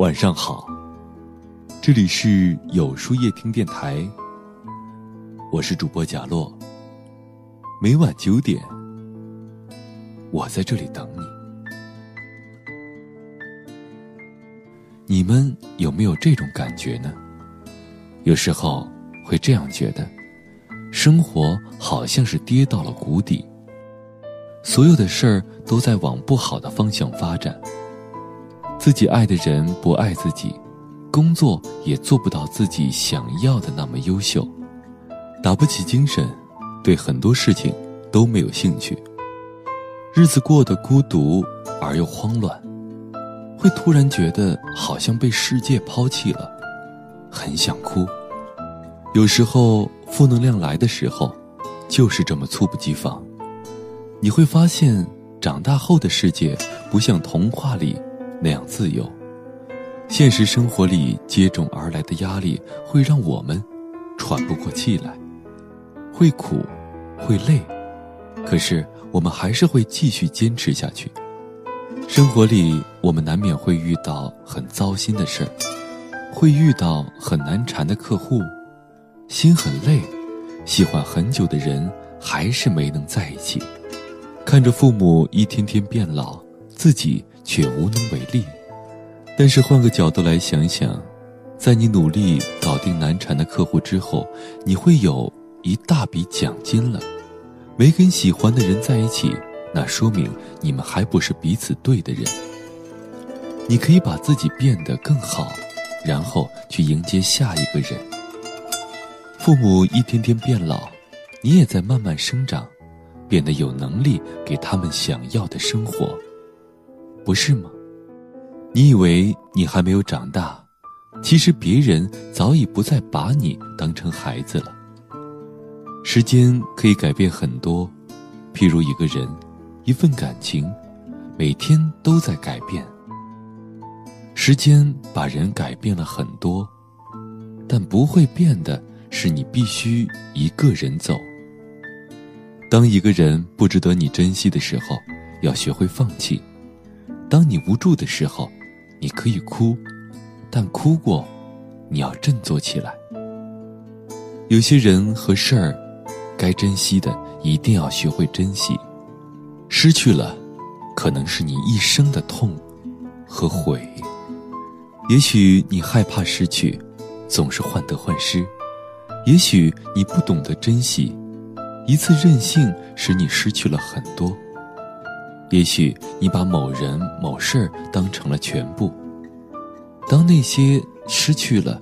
晚上好，这里是有书夜听电台，我是主播贾洛。每晚九点，我在这里等你。你们有没有这种感觉呢？有时候会这样觉得，生活好像是跌到了谷底，所有的事儿都在往不好的方向发展。自己爱的人不爱自己，工作也做不到自己想要的那么优秀，打不起精神，对很多事情都没有兴趣，日子过得孤独而又慌乱，会突然觉得好像被世界抛弃了，很想哭。有时候负能量来的时候，就是这么猝不及防。你会发现，长大后的世界不像童话里。那样自由，现实生活里接踵而来的压力会让我们喘不过气来，会苦，会累，可是我们还是会继续坚持下去。生活里我们难免会遇到很糟心的事儿，会遇到很难缠的客户，心很累，喜欢很久的人还是没能在一起，看着父母一天天变老，自己。却无能为力。但是换个角度来想想，在你努力搞定难缠的客户之后，你会有一大笔奖金了。没跟喜欢的人在一起，那说明你们还不是彼此对的人。你可以把自己变得更好，然后去迎接下一个人。父母一天天变老，你也在慢慢生长，变得有能力给他们想要的生活。不是吗？你以为你还没有长大，其实别人早已不再把你当成孩子了。时间可以改变很多，譬如一个人，一份感情，每天都在改变。时间把人改变了很多，但不会变的是你必须一个人走。当一个人不值得你珍惜的时候，要学会放弃。当你无助的时候，你可以哭，但哭过，你要振作起来。有些人和事儿，该珍惜的一定要学会珍惜，失去了，可能是你一生的痛和悔。也许你害怕失去，总是患得患失；也许你不懂得珍惜，一次任性使你失去了很多。也许你把某人某事儿当成了全部，当那些失去了，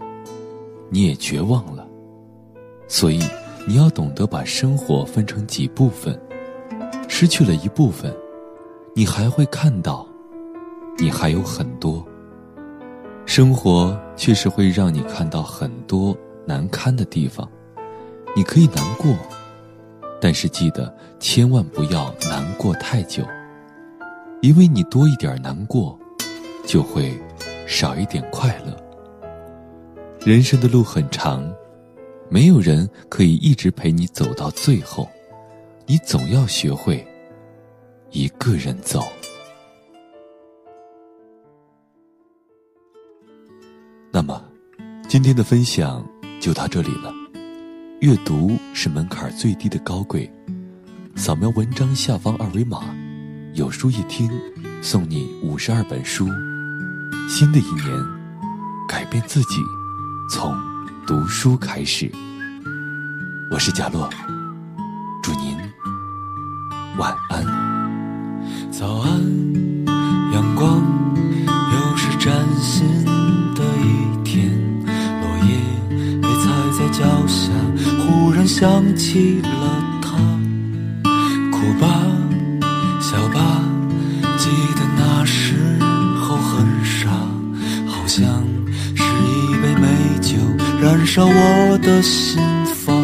你也绝望了。所以你要懂得把生活分成几部分，失去了一部分，你还会看到，你还有很多。生活确实会让你看到很多难堪的地方，你可以难过，但是记得千万不要难过太久。因为你多一点难过，就会少一点快乐。人生的路很长，没有人可以一直陪你走到最后，你总要学会一个人走。那么，今天的分享就到这里了。阅读是门槛最低的高贵，扫描文章下方二维码。有书一听，送你五十二本书。新的一年，改变自己，从读书开始。我是贾洛，祝您晚安。早安，阳光又是崭新的一天。落叶被踩在脚下，忽然想起了燃烧我的心房。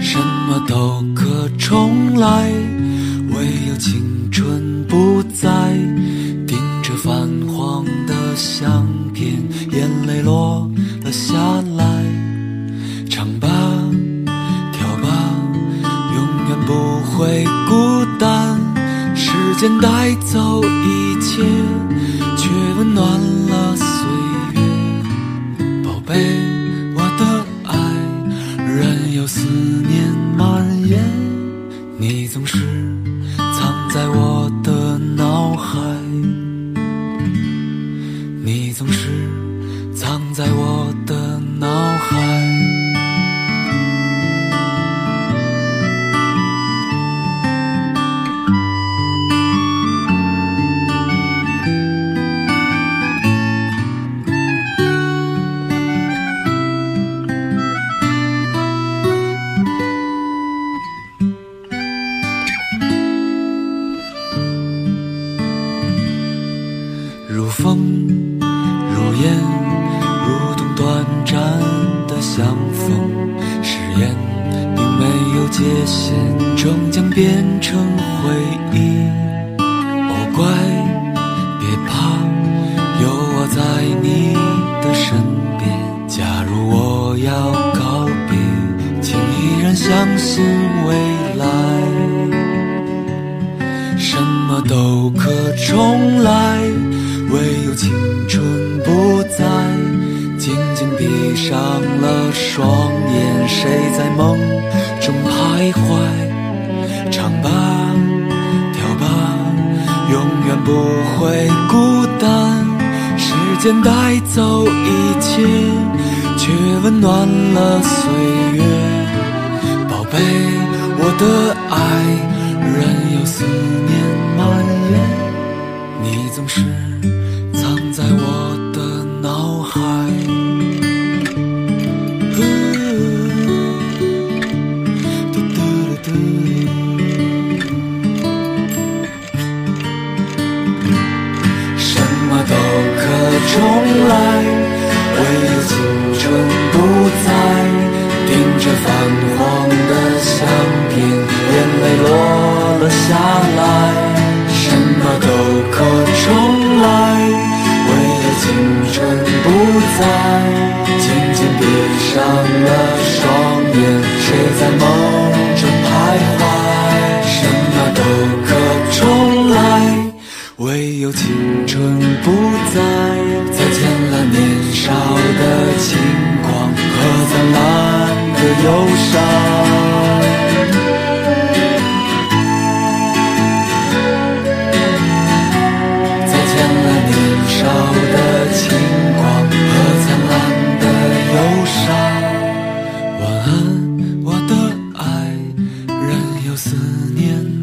什么都可重来，唯有青春不再。盯着泛黄的相片，眼泪落了下来。唱吧。跳吧，永远不会孤单。时间带走一切，却温暖在我界限，终将变成回忆。哦，乖，别怕，有我在你的身边。假如我要告别，请依然相信未来。什么都可重来，唯有青春不在。静静闭上了双眼，谁在梦徘徊？唱吧，跳吧，永远不会孤单。时间带走一切，却温暖了岁月。宝贝，我的爱，任由思念蔓延，你总是泛黄的相片，眼泪落了下来。什么都可重来，为了青春不再，紧紧闭上了双思念